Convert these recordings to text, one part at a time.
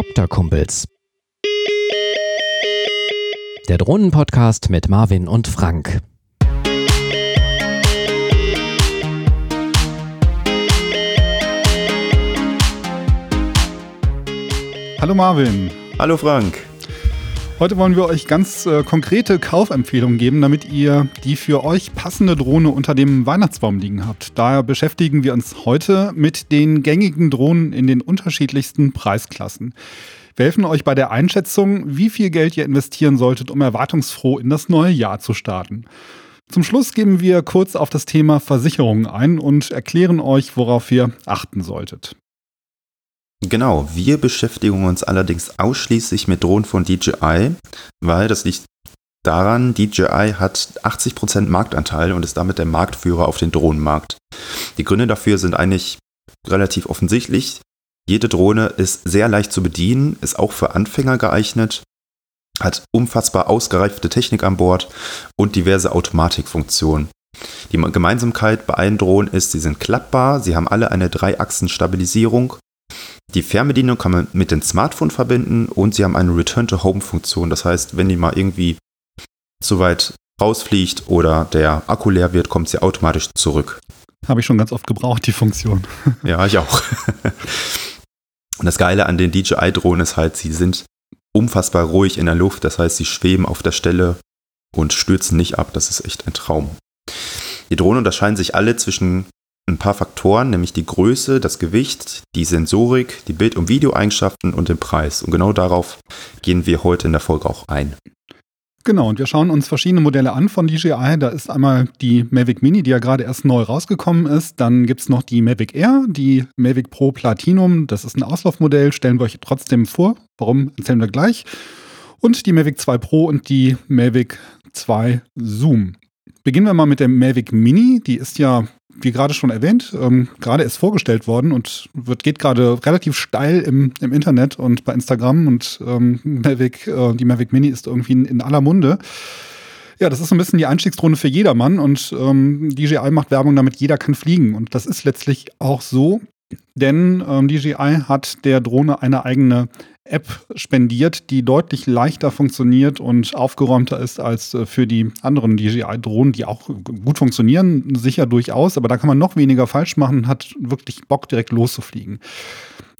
Helikopterkumpels. Der Drohnenpodcast mit Marvin und Frank. Hallo Marvin. Hallo Frank. Heute wollen wir euch ganz äh, konkrete Kaufempfehlungen geben, damit ihr die für euch passende Drohne unter dem Weihnachtsbaum liegen habt. Daher beschäftigen wir uns heute mit den gängigen Drohnen in den unterschiedlichsten Preisklassen. Wir helfen euch bei der Einschätzung, wie viel Geld ihr investieren solltet, um erwartungsfroh in das neue Jahr zu starten. Zum Schluss geben wir kurz auf das Thema Versicherungen ein und erklären euch, worauf ihr achten solltet. Genau, wir beschäftigen uns allerdings ausschließlich mit Drohnen von DJI, weil das liegt daran, DJI hat 80% Marktanteil und ist damit der Marktführer auf den Drohnenmarkt. Die Gründe dafür sind eigentlich relativ offensichtlich. Jede Drohne ist sehr leicht zu bedienen, ist auch für Anfänger geeignet, hat unfassbar ausgereifte Technik an Bord und diverse Automatikfunktionen. Die Gemeinsamkeit bei allen Drohnen ist, sie sind klappbar, sie haben alle eine Dreiachsen-Stabilisierung die Fernbedienung kann man mit dem Smartphone verbinden und sie haben eine Return-to-Home-Funktion. Das heißt, wenn die mal irgendwie zu weit rausfliegt oder der Akku leer wird, kommt sie automatisch zurück. Habe ich schon ganz oft gebraucht, die Funktion. Ja, ich auch. Und das Geile an den DJI-Drohnen ist halt, sie sind unfassbar ruhig in der Luft. Das heißt, sie schweben auf der Stelle und stürzen nicht ab. Das ist echt ein Traum. Die Drohnen unterscheiden sich alle zwischen ein paar Faktoren, nämlich die Größe, das Gewicht, die Sensorik, die Bild- und Videoeigenschaften und den Preis. Und genau darauf gehen wir heute in der Folge auch ein. Genau, und wir schauen uns verschiedene Modelle an von DJI. Da ist einmal die Mavic Mini, die ja gerade erst neu rausgekommen ist. Dann gibt es noch die Mavic Air, die Mavic Pro Platinum. Das ist ein Auslaufmodell, stellen wir euch trotzdem vor. Warum, erzählen wir gleich. Und die Mavic 2 Pro und die Mavic 2 Zoom. Beginnen wir mal mit der Mavic Mini. Die ist ja wie gerade schon erwähnt, ähm, gerade ist vorgestellt worden und wird, geht gerade relativ steil im, im Internet und bei Instagram und ähm, Mavic, äh, die Mavic Mini ist irgendwie in, in, aller Munde. Ja, das ist so ein bisschen die Einstiegsdrohne für jedermann und ähm, DJI macht Werbung damit, jeder kann fliegen. Und das ist letztlich auch so, denn ähm, DJI hat der Drohne eine eigene App spendiert, die deutlich leichter funktioniert und aufgeräumter ist als äh, für die anderen DJI-Drohnen, die auch gut funktionieren, sicher durchaus, aber da kann man noch weniger falsch machen hat wirklich Bock, direkt loszufliegen.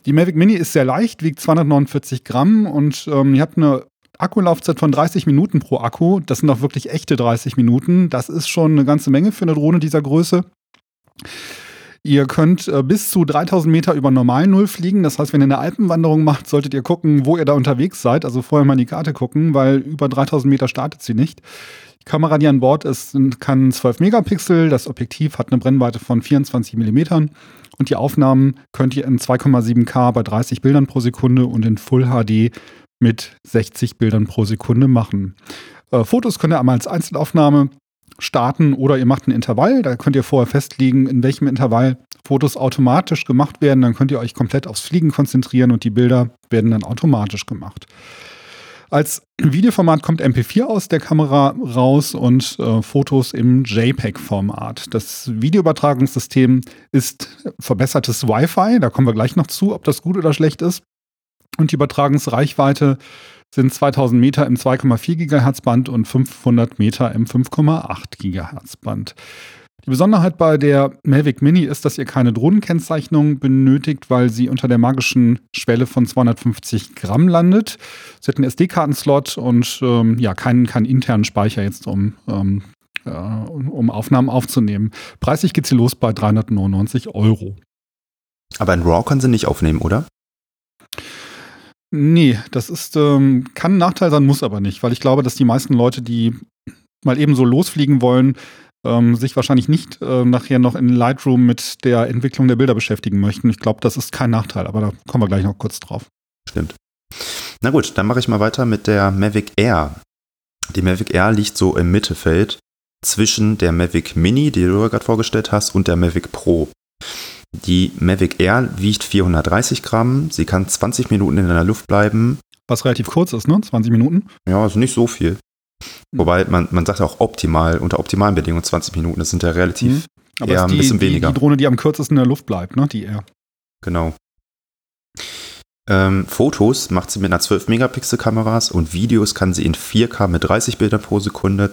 Die Mavic Mini ist sehr leicht, wiegt 249 Gramm und ähm, ihr habt eine Akkulaufzeit von 30 Minuten pro Akku. Das sind auch wirklich echte 30 Minuten. Das ist schon eine ganze Menge für eine Drohne dieser Größe. Ihr könnt äh, bis zu 3000 Meter über normal Null fliegen. Das heißt, wenn ihr eine Alpenwanderung macht, solltet ihr gucken, wo ihr da unterwegs seid. Also vorher mal in die Karte gucken, weil über 3000 Meter startet sie nicht. Die Kamera, die an Bord ist, kann 12 Megapixel. Das Objektiv hat eine Brennweite von 24 Millimetern. Und die Aufnahmen könnt ihr in 2,7K bei 30 Bildern pro Sekunde und in Full HD mit 60 Bildern pro Sekunde machen. Äh, Fotos könnt ihr einmal als Einzelaufnahme starten oder ihr macht ein Intervall. Da könnt ihr vorher festlegen, in welchem Intervall Fotos automatisch gemacht werden. Dann könnt ihr euch komplett aufs Fliegen konzentrieren und die Bilder werden dann automatisch gemacht. Als Videoformat kommt MP4 aus der Kamera raus und äh, Fotos im JPEG-Format. Das Videoübertragungssystem ist verbessertes Wi-Fi. Da kommen wir gleich noch zu, ob das gut oder schlecht ist. Und die Übertragungsreichweite sind 2000 Meter im 2,4 GHz Band und 500 Meter im 5,8 GHz Band. Die Besonderheit bei der Mavic Mini ist, dass ihr keine Drohnenkennzeichnung benötigt, weil sie unter der magischen Schwelle von 250 Gramm landet. Sie hat einen SD-Kartenslot und ähm, ja, keinen, keinen internen Speicher jetzt, um, ähm, äh, um Aufnahmen aufzunehmen. Preislich geht sie los bei 399 Euro. Aber ein RAW können sie nicht aufnehmen, oder? Nee, das ist, ähm, kann ein Nachteil sein, muss aber nicht, weil ich glaube, dass die meisten Leute, die mal eben so losfliegen wollen, ähm, sich wahrscheinlich nicht äh, nachher noch in Lightroom mit der Entwicklung der Bilder beschäftigen möchten. Ich glaube, das ist kein Nachteil, aber da kommen wir gleich noch kurz drauf. Stimmt. Na gut, dann mache ich mal weiter mit der Mavic Air. Die Mavic Air liegt so im Mittelfeld zwischen der Mavic Mini, die du gerade vorgestellt hast, und der Mavic Pro. Die Mavic Air wiegt 430 Gramm. Sie kann 20 Minuten in der Luft bleiben. Was relativ kurz ist, ne? 20 Minuten? Ja, also nicht so viel. Wobei man, man sagt auch optimal, unter optimalen Bedingungen 20 Minuten. Das sind ja relativ mhm. Aber eher die, ein bisschen weniger. Die, die Drohne, die am kürzesten in der Luft bleibt, ne? Die Air. Genau. Ähm, Fotos macht sie mit einer 12 Megapixel Kameras und Videos kann sie in 4K mit 30 Bildern pro Sekunde,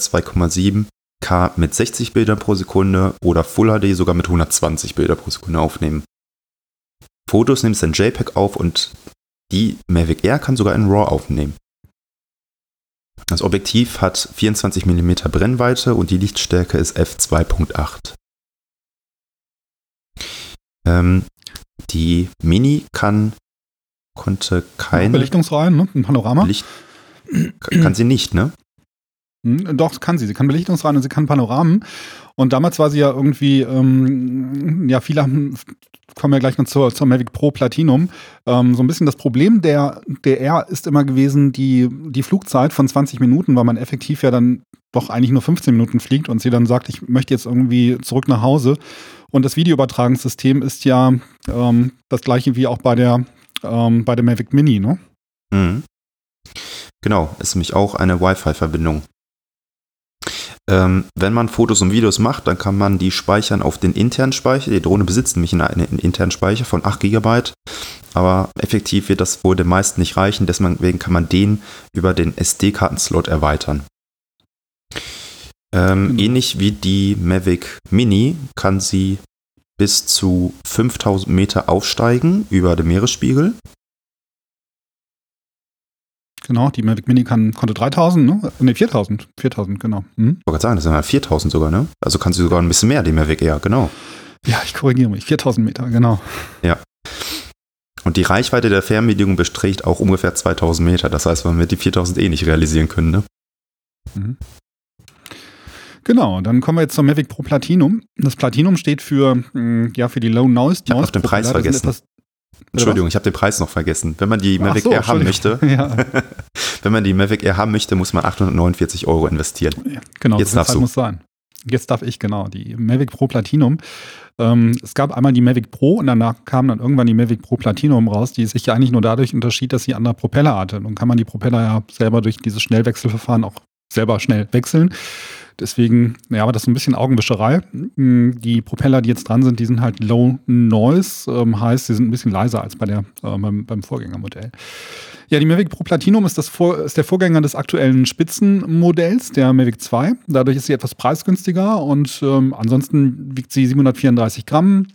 2,7K mit 60 Bildern pro Sekunde oder Full HD sogar mit 120 Bilder pro Sekunde aufnehmen. Fotos nimmt sie in JPEG auf und die Mavic Air kann sogar in RAW aufnehmen. Das Objektiv hat 24 mm Brennweite und die Lichtstärke ist f2.8. Ähm, die Mini kann konnte keine Belichtungsreihen, ne? Ein Panorama. Licht kann sie nicht, ne? Hm, Doch, kann sie. Sie kann Belichtungsreihen und sie kann Panoramen. Und damals war sie ja irgendwie, ähm, ja, viele haben, kommen ja gleich noch zur, zur Mavic Pro Platinum. Ähm, so ein bisschen das Problem der, der R ist immer gewesen, die, die Flugzeit von 20 Minuten, weil man effektiv ja dann doch eigentlich nur 15 Minuten fliegt und sie dann sagt, ich möchte jetzt irgendwie zurück nach Hause. Und das Videoübertragungssystem ist ja ähm, das gleiche wie auch bei der, ähm, bei der Mavic Mini, ne? Mhm. Genau, ist nämlich auch eine Wi-Fi-Verbindung. Ähm, wenn man Fotos und Videos macht, dann kann man die speichern auf den internen Speicher. Die Drohne besitzt nämlich einen, einen internen Speicher von 8 GB, aber effektiv wird das wohl den meisten nicht reichen, deswegen kann man den über den SD-Kartenslot erweitern. Ähm, Genau. Ähnlich wie die Mavic Mini kann sie bis zu 5000 Meter aufsteigen über dem Meeresspiegel. Genau, die Mavic Mini kann, konnte 3000, ne? Ne, 4000. 4000, genau. Hm? Ich wollte gerade sagen, das sind ja 4000 sogar, ne? Also kann sie sogar ein bisschen mehr, die Mavic Air, genau. Ja, ich korrigiere mich. 4000 Meter, genau. Und die Reichweite der Fernbedienung beträgt auch ungefähr 2000 Meter. Das heißt, man wird die 4000 eh nicht realisieren können, ne? Mhm. Genau, dann kommen wir jetzt zur Mavic Pro Platinum. Das Platinum steht für, mh, ja, für die Low Noise. Ich hab Noise noch den Preis Propeller. Vergessen. Entschuldigung, ich habe den Preis noch vergessen. Wenn man die Mavic so, Air haben möchte. Ja, wenn man die Mavic Air haben möchte, muss man 849 Euro investieren. genau, Jetzt darfst du. muss sein. Jetzt darf ich, genau, die Mavic Pro Platinum. Ähm, es gab einmal die Mavic Pro und danach kam dann irgendwann die Mavic Pro Platinum raus, die sich ja eigentlich nur dadurch unterschied, dass sie andere Propeller hatte. Nun kann man die Propeller ja selber durch dieses Schnellwechselverfahren auch selber schnell wechseln. Deswegen, ja, aber das ist ein bisschen Augenwischerei. Mm, Die Propeller, die jetzt dran sind, die sind halt Low Noise, ähm, heißt, sie sind ein bisschen leiser als bei der, äh, beim, beim Vorgängermodell. Ja, die Mavic Pro Platinum ist, das Vor ist der Vorgänger des aktuellen Spitzenmodells, der Mavic 2. Dadurch ist sie etwas preisgünstiger und ähm, ansonsten wiegt sie 734 Gramm,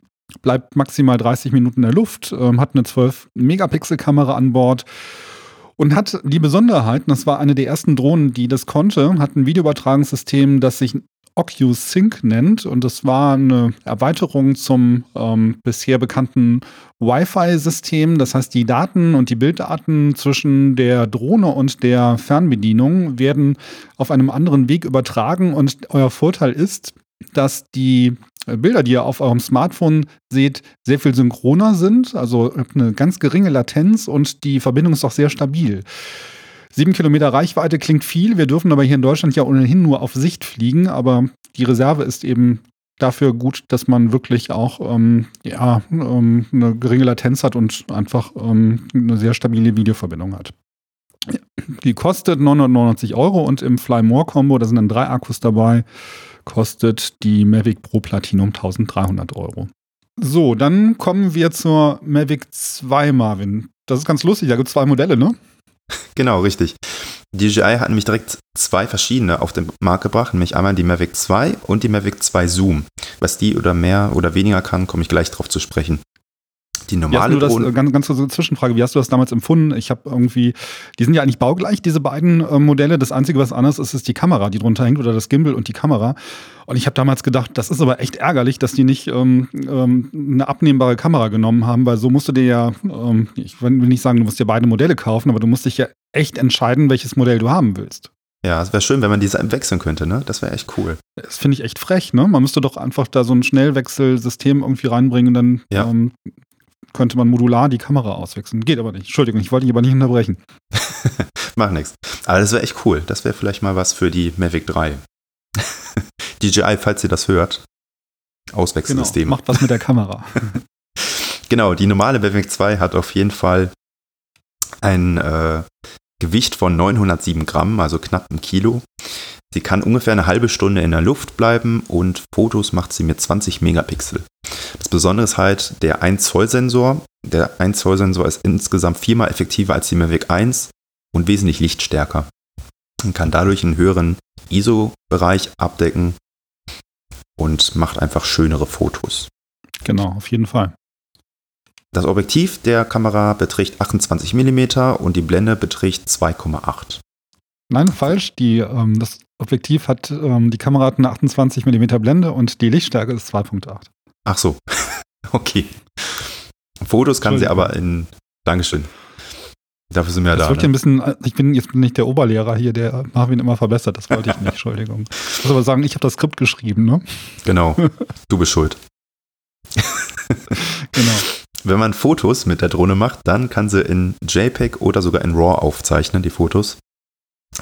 bleibt maximal 30 Minuten in der Luft, ähm, hat eine 12-Megapixel-Kamera an Bord und hat die Besonderheit, das war eine der ersten Drohnen, die das konnte, hat ein Videoübertragungssystem, das sich OcuSync nennt. Und das war eine Erweiterung zum ähm, bisher bekannten Wi-Fi-System. Das heißt, die Daten und die Bilddaten zwischen der Drohne und der Fernbedienung werden auf einem anderen Weg übertragen. Und euer Vorteil ist, dass die Bilder, die ihr auf eurem Smartphone seht, sehr viel synchroner sind. Also eine ganz geringe Latenz und die Verbindung ist auch sehr stabil. Sieben Kilometer Reichweite klingt viel. Wir dürfen aber hier in Deutschland ja ohnehin nur auf Sicht fliegen. Aber die Reserve ist eben dafür gut, dass man wirklich auch ähm, ja, ähm, eine geringe Latenz hat und einfach ähm, eine sehr stabile Videoverbindung hat. Die kostet 999 Euro und im Fly More Combo, da sind dann drei Akkus dabei, kostet die Mavic Pro Platinum 1300 Euro. So, dann kommen wir zur Mavic 2, Marvin. Das ist ganz lustig, da gibt es zwei Modelle, ne? Genau, richtig. DJI hat nämlich direkt zwei verschiedene auf den Markt gebracht, nämlich einmal die Mavic 2 und die Mavic 2 Zoom. Was die oder mehr oder weniger kann, komme ich gleich drauf zu sprechen. Die normale du das, Drohne, äh, ganz, ganz kurze Zwischenfrage, wie hast du das damals empfunden? Ich habe irgendwie, die sind ja eigentlich baugleich, diese beiden äh, Modelle. Das Einzige, was anders ist, ist die Kamera, die drunter hängt oder das Gimbal und die Kamera. Und ich habe damals gedacht, das ist aber echt ärgerlich, dass die nicht ähm, ähm, eine abnehmbare Kamera genommen haben, weil so musst du dir ja, ähm, ich will nicht sagen, du musst dir beide Modelle kaufen, aber du musst dich ja echt entscheiden, welches Modell du haben willst. ja, es wäre schön, wenn man diese wechseln könnte, ne? Das wäre echt cool. Das finde ich echt frech, ne? Man müsste doch einfach da so ein Schnellwechselsystem irgendwie reinbringen, dann Ja. ähm, könnte man modular die Kamera auswechseln. Geht aber nicht. Entschuldigung, ich wollte dich aber nicht unterbrechen. Macht nichts. Aber das wäre echt cool. Das wäre vielleicht mal was für die Mavic 3. DJI, falls ihr das hört. Auswechselsystem. Genau, macht was mit der Kamera. Genau, die normale Mavic 2 hat auf jeden Fall ein äh, Gewicht von 907 Gramm, also knapp ein Kilo. Sie kann ungefähr eine halbe Stunde in der Luft bleiben und Fotos macht sie mit 20 Megapixel. Das Besondere ist halt der 1 Zoll Sensor. Der 1 Zoll Sensor ist insgesamt viermal effektiver als die Mavic 1 und wesentlich lichtstärker. Man kann dadurch einen höheren ISO-Bereich abdecken und macht einfach schönere Fotos. Genau, auf jeden Fall. Das Objektiv der Kamera beträgt 28 mm und die Blende beträgt 2,8. Nein, falsch. Die, ähm, das Objektiv hat, ähm, die Kamera hat eine 28 mm Blende und die Lichtstärke ist 2,8. Ach so. okay. Fotos kann sie aber in. Dankeschön. Dafür sind wir ja das da. Ne? Ein bisschen, ich bin jetzt nicht der Oberlehrer hier, der Marvin immer verbessert. Das wollte ich nicht, Entschuldigung. Ich muss aber sagen, ich habe das Skript geschrieben, ne? Genau. Du bist schuld. genau. Wenn man Fotos mit der Drohne macht, dann kann sie in JPEG oder sogar in RAW aufzeichnen, die Fotos.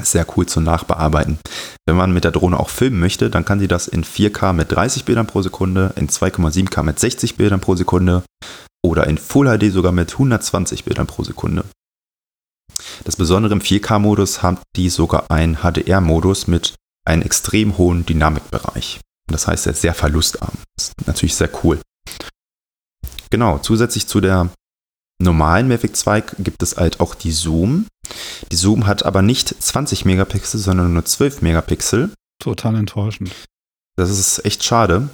Sehr cool zu nachbearbeiten. Wenn man mit der Drohne auch filmen möchte, dann kann sie das in 4K mit 30 Bildern pro Sekunde, in 2,7K mit 60 Bildern pro Sekunde oder in Full HD sogar mit 120 Bildern pro Sekunde. Das Besondere im 4K-Modus haben die sogar einen HDR-Modus mit einem extrem hohen Dynamikbereich. Das heißt, er ist sehr verlustarm. Das ist natürlich sehr cool. Genau, zusätzlich zu der normalen Mavic 2 gibt es halt auch die Zoom. Die Zoom hat aber nicht 20 Megapixel, sondern nur 12 Megapixel. Total enttäuschend. Das ist echt schade.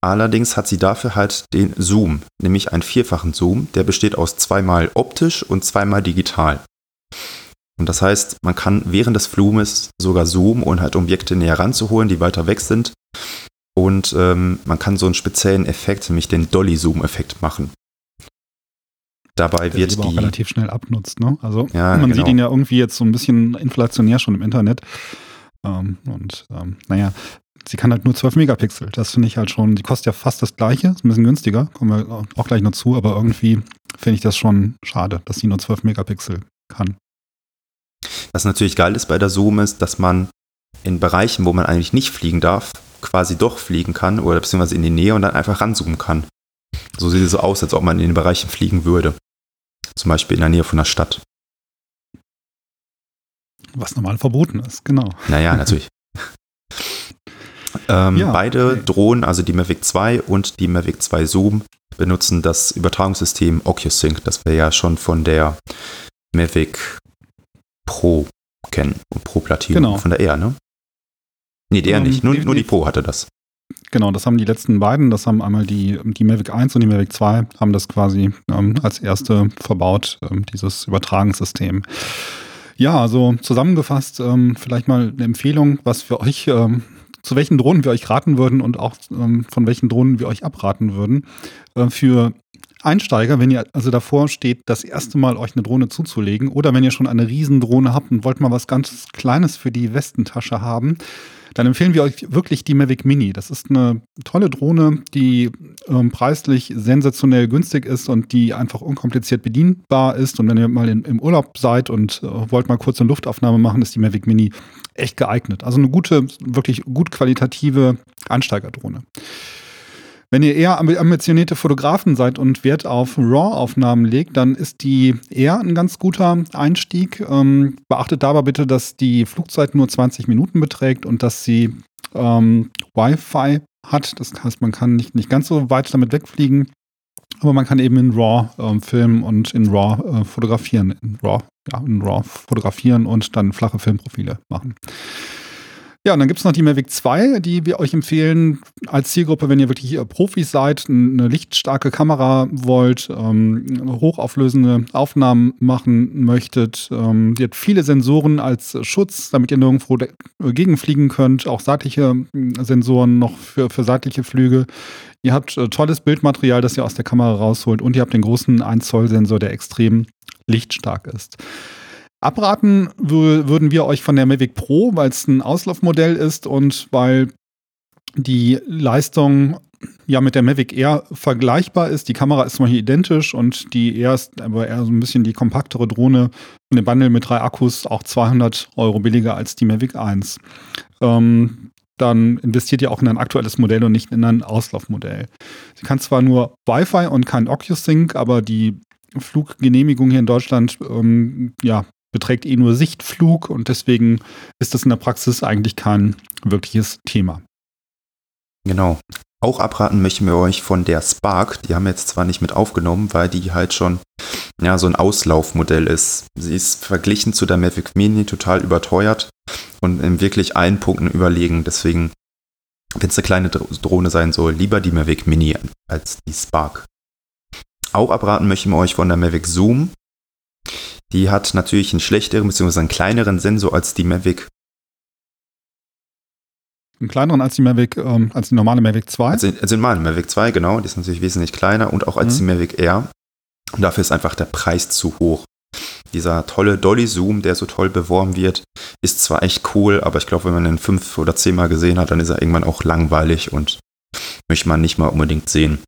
Allerdings hat sie dafür halt den Zoom, nämlich einen vierfachen Zoom, der besteht aus zweimal optisch und zweimal digital. Und das heißt, man kann während des Flumes sogar zoomen und halt Objekte näher ranzuholen, die weiter weg sind. Und ähm, man kann so einen speziellen Effekt, nämlich den Dolly-Zoom-Effekt machen. Dabei wird die relativ schnell abnutzt. Ne? Also Ja, man genau. sieht ihn ja irgendwie jetzt so ein bisschen inflationär schon im Internet. Ähm, und ähm, naja, sie kann halt nur 12 Megapixel. Das finde ich halt schon, die kostet ja fast das gleiche, ist ein bisschen günstiger, kommen wir auch gleich noch zu, aber irgendwie finde ich das schon schade, dass sie nur 12 Megapixel kann. Was natürlich geil ist bei der Zoom ist, dass man in Bereichen, wo man eigentlich nicht fliegen darf, quasi doch fliegen kann oder beziehungsweise in die Nähe und dann einfach ranzoomen kann. So sieht es so aus, als ob man in den Bereichen fliegen würde. Zum Beispiel in der Nähe von einer Stadt. Was normal verboten ist, genau. Naja, natürlich. ähm, Ja, beide okay. Drohnen, also die Mavic 2 und die Mavic 2 Zoom, benutzen das Übertragungssystem OcuSync, das wir ja schon von der Mavic Pro kennen. Und Pro Platinum Genau. von der R, ne? Nee, der Ähm, nicht. Nur, nur die- Pro hatte das. Genau, das haben die letzten beiden, das haben einmal die, die Mavic 1 und die Mavic 2, haben das quasi ähm, als erste verbaut, ähm, dieses Übertragungssystem. Ja, also zusammengefasst, ähm, vielleicht mal eine Empfehlung, was wir euch, ähm, zu welchen Drohnen wir euch raten würden und auch ähm, von welchen Drohnen wir euch abraten würden. Äh, für Einsteiger, wenn ihr also davor steht, das erste Mal euch eine Drohne zuzulegen oder wenn ihr schon eine Riesendrohne habt und wollt mal was ganz Kleines für die Westentasche haben, dann empfehlen wir euch wirklich die Mavic Mini. Das ist eine tolle Drohne, die ähm, preislich sensationell günstig ist und die einfach unkompliziert bedienbar ist. Und wenn ihr mal in, im Urlaub seid und äh, wollt mal kurz eine Luftaufnahme machen, ist die Mavic Mini echt geeignet. Also eine gute, wirklich gut qualitative Ansteigerdrohne. Wenn ihr eher ambi- ambitionierte Fotografen seid und Wert auf RAW-Aufnahmen legt, dann ist die eher ein ganz guter Einstieg. Ähm, beachtet dabei bitte, dass die Flugzeit nur 20 Minuten beträgt und dass sie ähm, Wi-Fi hat. Das heißt, man kann nicht, nicht ganz so weit damit wegfliegen, aber man kann eben in RAW ähm, filmen und in RAW äh, fotografieren. In RAW, ja, in RAW fotografieren und dann flache Filmprofile machen. Ja, und dann gibt es noch die Mavic 2, die wir euch empfehlen als Zielgruppe, wenn ihr wirklich äh, Profis seid, eine lichtstarke Kamera wollt, ähm, hochauflösende Aufnahmen machen möchtet. Ähm, die hat viele Sensoren als Schutz, damit ihr nirgendwo äh, gegenfliegen könnt. Auch seitliche Sensoren noch für, für seitliche Flüge. Ihr habt äh, tolles Bildmaterial, das ihr aus der Kamera rausholt und ihr habt den großen 1 Zoll Sensor, der extrem lichtstark ist. Abraten wür- würden wir euch von der Mavic Pro, weil es ein Auslaufmodell ist und weil die Leistung ja mit der Mavic Air vergleichbar ist. Die Kamera ist zum Beispiel identisch und die Air ist aber eher so ein bisschen die kompaktere Drohne und dem Bundle mit drei Akkus auch 200 Euro billiger als die Mavic 1. Ähm, dann investiert ihr auch in ein aktuelles Modell und nicht in ein Auslaufmodell. Sie kann zwar nur Wi-Fi und kein OcuSync, aber die Fluggenehmigung hier in Deutschland ähm, ja, beträgt eh nur Sichtflug und deswegen ist das in der Praxis eigentlich kein wirkliches Thema. Genau. Auch abraten möchten wir euch von der Spark. Die haben wir jetzt zwar nicht mit aufgenommen, weil die halt schon ja, so ein Auslaufmodell ist. Sie ist verglichen zu der Mavic Mini total überteuert und in wirklich allen Punkten überlegen. Deswegen, wenn es eine kleine Drohne sein soll, lieber die Mavic Mini als die Spark. Auch abraten möchten wir euch von der Mavic Zoom. Die hat natürlich einen schlechteren bzw. einen kleineren Sensor als die Mavic einen kleineren als die Mavic, ähm, als die normale Mavic 2? Als die, als die normale Mavic 2, genau. Die ist natürlich wesentlich kleiner und auch als mhm. die Mavic Air. Und dafür ist einfach der Preis zu hoch. Dieser tolle Dolly-Zoom, der so toll beworben wird, ist zwar echt cool, aber ich glaube, wenn man ihn fünf oder zehnmal gesehen hat, dann ist er irgendwann auch langweilig und möchte man nicht mal unbedingt sehen.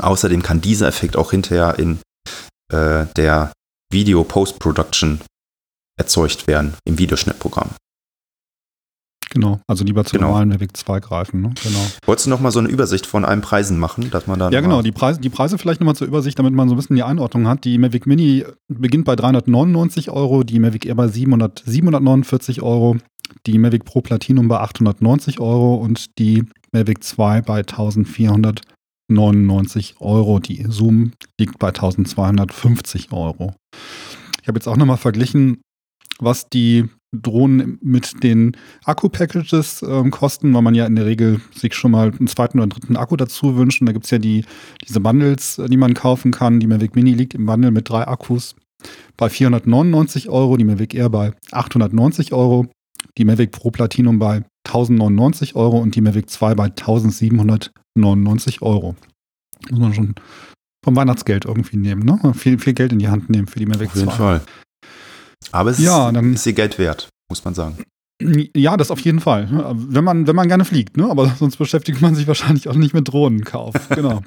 Außerdem kann dieser Effekt auch hinterher in äh, der Video-Post-Production erzeugt werden, im Videoschnittprogramm. Genau, also lieber zur genau. normalen Mavic 2 greifen. Ne? Genau. Wolltest du noch mal so eine Übersicht von allen Preisen machen, dass man dann Ja, genau, die Preise, die Preise vielleicht nochmal zur Übersicht, damit man so ein bisschen die Einordnung hat. Die Mavic Mini beginnt bei 399 Euro, die Mavic Air bei 700, 749 Euro, die Mavic Pro Platinum bei 890 Euro und die Mavic 2 bei 1499 Euro. Die Zoom liegt bei 1250 Euro. Ich habe jetzt auch nochmal verglichen, was die Drohnen mit den Akku-Packages ähm, kosten, weil man ja in der Regel sich schon mal einen zweiten oder dritten Akku dazu wünscht. Da gibt es ja die, diese Bundles, äh, die man kaufen kann. Die Mavic Mini liegt im Bundle mit drei Akkus bei 499 Euro, die Mavic Air bei 890 Euro, die Mavic Pro Platinum bei 1099 Euro und die Mavic 2 bei 1799 Euro. Muss man schon vom Weihnachtsgeld irgendwie nehmen, ne? Viel, viel Geld in die Hand nehmen für die Mavic 2. Auf jeden 2. Fall. Aber es ja, ist, dann, ist ihr Geld wert, muss man sagen. Ja, das auf jeden Fall. Wenn man, wenn man gerne fliegt, ne? aber sonst beschäftigt man sich wahrscheinlich auch nicht mit Drohnenkauf. Genau.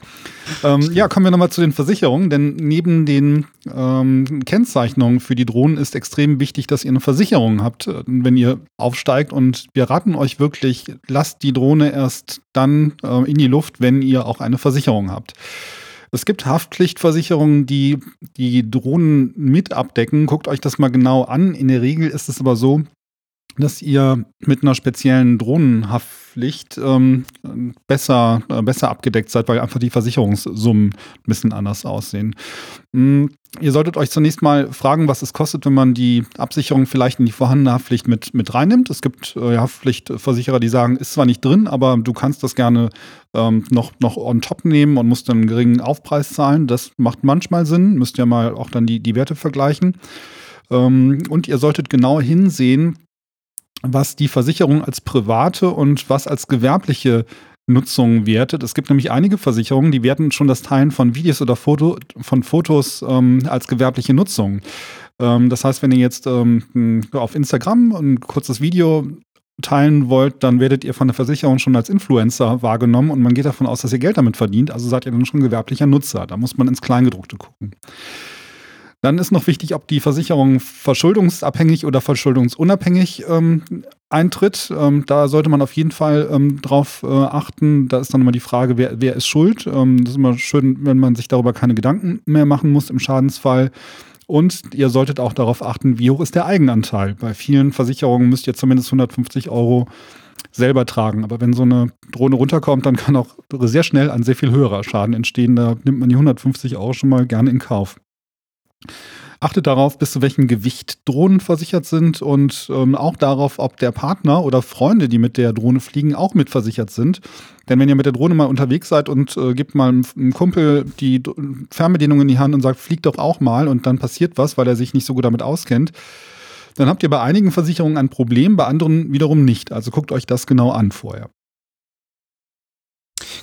ähm, ja, kommen wir nochmal zu den Versicherungen, denn neben den ähm, Kennzeichnungen für die Drohnen ist extrem wichtig, dass ihr eine Versicherung habt, äh, wenn ihr aufsteigt. Und wir raten euch wirklich, lasst die Drohne erst dann äh, in die Luft, wenn ihr auch eine Versicherung habt. Es gibt Haftpflichtversicherungen, die die Drohnen mit abdecken. Guckt euch das mal genau an. In der Regel ist es aber so, dass ihr mit einer speziellen Drohnenhaftpflicht ähm, besser, äh, besser abgedeckt seid, weil einfach die Versicherungssummen ein bisschen anders aussehen. Mhm. Ihr solltet euch zunächst mal fragen, was es kostet, wenn man die Absicherung vielleicht in die vorhandene Haftpflicht mit, mit reinnimmt. Es gibt äh, Haftpflichtversicherer, die sagen, ist zwar nicht drin, aber du kannst das gerne ähm, noch, noch on top nehmen und musst dann einen geringen Aufpreis zahlen. Das macht manchmal Sinn. Müsst ihr mal auch dann die, die Werte vergleichen. Ähm, und ihr solltet genau hinsehen, was die Versicherung als private und was als gewerbliche Nutzung wertet. Es gibt nämlich einige Versicherungen, die werten schon das Teilen von Videos oder Foto, von Fotos ähm, als gewerbliche Nutzung. Ähm, das heißt, wenn ihr jetzt ähm, auf Instagram ein kurzes Video teilen wollt, dann werdet ihr von der Versicherung schon als Influencer wahrgenommen und man geht davon aus, dass ihr Geld damit verdient. Also seid ihr dann schon gewerblicher Nutzer. Da muss man ins Kleingedruckte gucken. Dann ist noch wichtig, ob die Versicherung verschuldungsabhängig oder verschuldungsunabhängig ähm, eintritt. Ähm, da sollte man auf jeden Fall ähm, drauf äh, achten. Da ist dann immer die Frage, wer, wer ist schuld. Ähm, das ist immer schön, wenn man sich darüber keine Gedanken mehr machen muss im Schadensfall. Und ihr solltet auch darauf achten, wie hoch ist der Eigenanteil. Bei vielen Versicherungen müsst ihr zumindest 150 Euro selber tragen. Aber wenn so eine Drohne runterkommt, dann kann auch sehr schnell ein sehr viel höherer Schaden entstehen. Da nimmt man die 150 Euro schon mal gerne in Kauf. Achtet darauf, bis zu welchem Gewicht Drohnen versichert sind und ähm, auch darauf, ob der Partner oder Freunde, die mit der Drohne fliegen, auch mitversichert sind. Denn wenn ihr mit der Drohne mal unterwegs seid und äh, gebt mal einem Kumpel die Fernbedienung in die Hand und sagt, flieg doch auch mal und dann passiert was, weil er sich nicht so gut damit auskennt, dann habt ihr bei einigen Versicherungen ein Problem, bei anderen wiederum nicht. Also guckt euch das genau an vorher.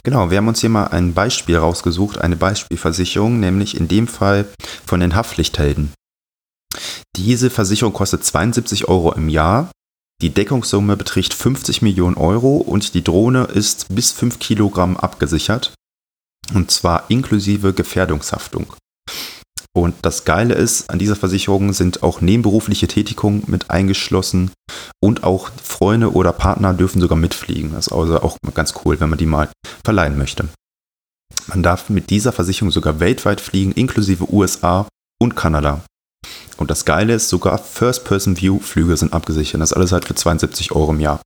Genau, wir haben uns hier mal ein Beispiel rausgesucht, eine Beispielversicherung, nämlich in dem Fall von den Haftpflichthelden. Diese Versicherung kostet 72 Euro im Jahr. Die Deckungssumme beträgt 50 Millionen Euro und die Drohne ist bis 5 Kilogramm abgesichert. Und zwar inklusive Gefährdungshaftung. Und das Geile ist, an dieser Versicherung sind auch nebenberufliche Tätigungen mit eingeschlossen und auch Freunde oder Partner dürfen sogar mitfliegen. Das ist also auch ganz cool, wenn man die mal verleihen möchte. Man darf mit dieser Versicherung sogar weltweit fliegen, inklusive USA und Kanada. Und das Geile ist, sogar First-Person-View-Flüge sind abgesichert. Das ist alles halt für 72 Euro im Jahr.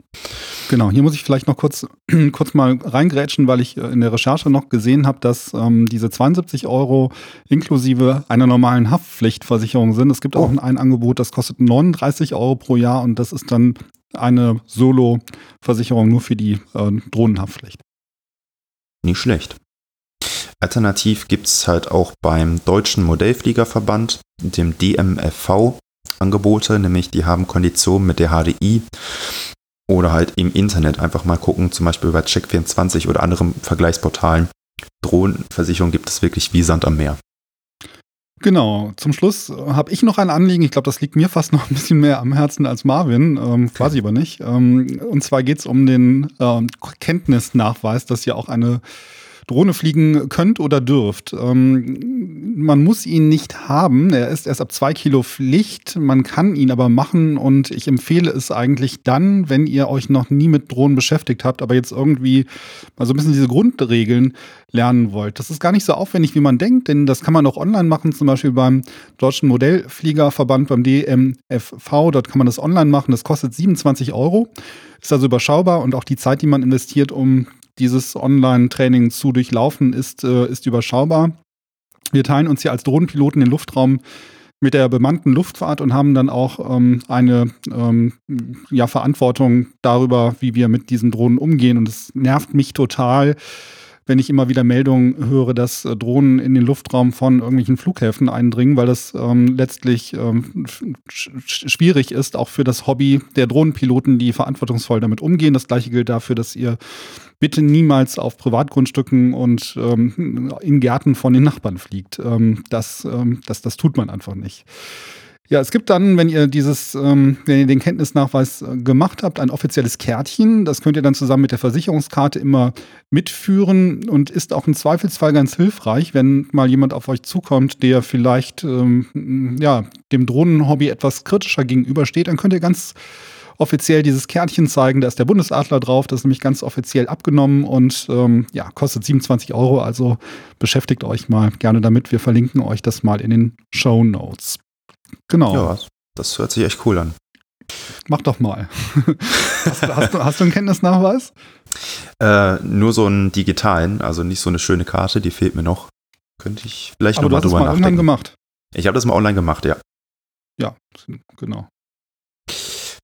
Genau, hier muss ich vielleicht noch kurz, kurz mal reingrätschen, weil ich äh, in der Recherche noch gesehen habe, dass ähm, diese 72 Euro inklusive einer normalen Haftpflichtversicherung sind. Es gibt auch oh. ein Angebot, das kostet 39 Euro pro Jahr und das ist dann eine Solo-Versicherung nur für die äh, Drohnenhaftpflicht. Nicht schlecht. Alternativ gibt es halt auch beim Deutschen Modellfliegerverband, dem DMFV, Angebote, nämlich die haben Konditionen mit der HDI oder halt im Internet einfach mal gucken, zum Beispiel bei Check24 oder anderen Vergleichsportalen. Drohnenversicherung gibt es wirklich wie Sand am Meer. Genau, zum Schluss habe ich noch ein Anliegen. Ich glaube, das liegt mir fast noch ein bisschen mehr am Herzen als Marvin, ähm, quasi aber nicht. Ähm, und zwar geht es um den ähm, Kenntnisnachweis, dass ja auch eine Drohne fliegen könnt oder dürft. Ähm, man muss ihn nicht haben. Er ist erst ab zwei Kilo Pflicht. Man kann ihn aber machen und ich empfehle es eigentlich dann, wenn ihr euch noch nie mit Drohnen beschäftigt habt, aber jetzt irgendwie mal so ein bisschen diese Grundregeln lernen wollt. Das ist gar nicht so aufwendig, wie man denkt, denn das kann man auch online machen, zum Beispiel beim Deutschen Modellfliegerverband, beim DMFV. Dort kann man das online machen. Das kostet 27 Euro. Ist also überschaubar und auch die Zeit, die man investiert, um dieses Online-Training zu durchlaufen, ist, äh, ist überschaubar. Wir teilen uns hier als Drohnenpiloten den Luftraum mit der bemannten Luftfahrt und haben dann auch ähm, eine ähm, ja, Verantwortung darüber, wie wir mit diesen Drohnen umgehen. Und es nervt mich total, wenn ich immer wieder Meldungen höre, dass äh, Drohnen in den Luftraum von irgendwelchen Flughäfen eindringen, weil das ähm, letztlich ähm, schwierig ist, auch für das Hobby der Drohnenpiloten, die verantwortungsvoll damit umgehen. Das gleiche gilt dafür, dass ihr bitte niemals auf Privatgrundstücken und ähm, in Gärten von den Nachbarn fliegt. Ähm, das, ähm, das, das tut man einfach nicht. Ja, es gibt dann, wenn ihr dieses, ähm, wenn ihr den Kenntnisnachweis äh, gemacht habt, ein offizielles Kärtchen. Das könnt ihr dann zusammen mit der Versicherungskarte immer mitführen und ist auch im Zweifelsfall ganz hilfreich, wenn mal jemand auf euch zukommt, der vielleicht ähm, ja, dem Drohnenhobby etwas kritischer gegenübersteht. Dann könnt ihr ganz offiziell dieses Kärtchen zeigen. Da ist der Bundesadler drauf. Das ist nämlich ganz offiziell abgenommen und ähm, ja, kostet 27 Euro. Also beschäftigt euch mal gerne damit. Wir verlinken euch das mal in den Show Notes. Genau. Ja, das hört sich echt cool an. Mach doch mal. hast, hast, du, hast du einen Kenntnisnachweis? Äh, nur so einen digitalen, also nicht so eine schöne Karte, die fehlt mir noch. Könnte ich vielleicht nochmal drüber mal nachdenken. Online gemacht. Ich habe das mal online gemacht, ja. Ja, genau.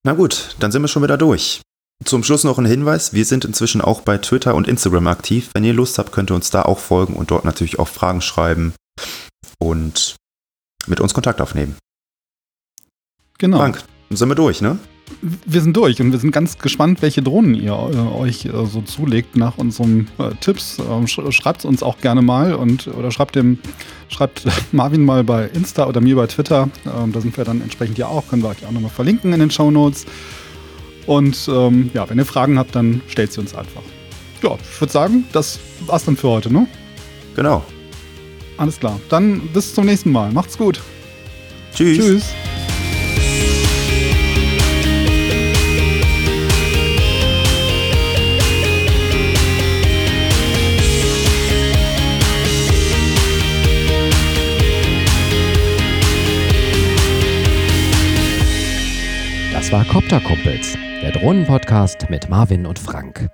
Na gut, dann sind wir schon wieder durch. Zum Schluss noch ein Hinweis, wir sind inzwischen auch bei Twitter und Instagram aktiv. Wenn ihr Lust habt, könnt ihr uns da auch folgen und dort natürlich auch Fragen schreiben und mit uns Kontakt aufnehmen. Genau. Frank, sind wir durch, ne? Wir sind durch und wir sind ganz gespannt, welche Drohnen ihr äh, euch äh, so zulegt nach unseren äh, Tipps. Ähm, sch schreibt uns auch gerne mal und oder schreibt dem schreibt Marvin mal bei Insta oder mir bei Twitter. Ähm, da sind wir dann entsprechend ja auch, können wir euch auch nochmal verlinken in den Show Notes. Und ähm, ja, wenn ihr Fragen habt, dann stellt sie uns einfach. Ja, ich würde sagen, das war's dann für heute, ne? Genau. Alles klar. Dann bis zum nächsten Mal. Macht's gut. Tschüss. Tschüss. Das war Copter Kumpels, der Drohnenpodcast mit Marvin und Frank.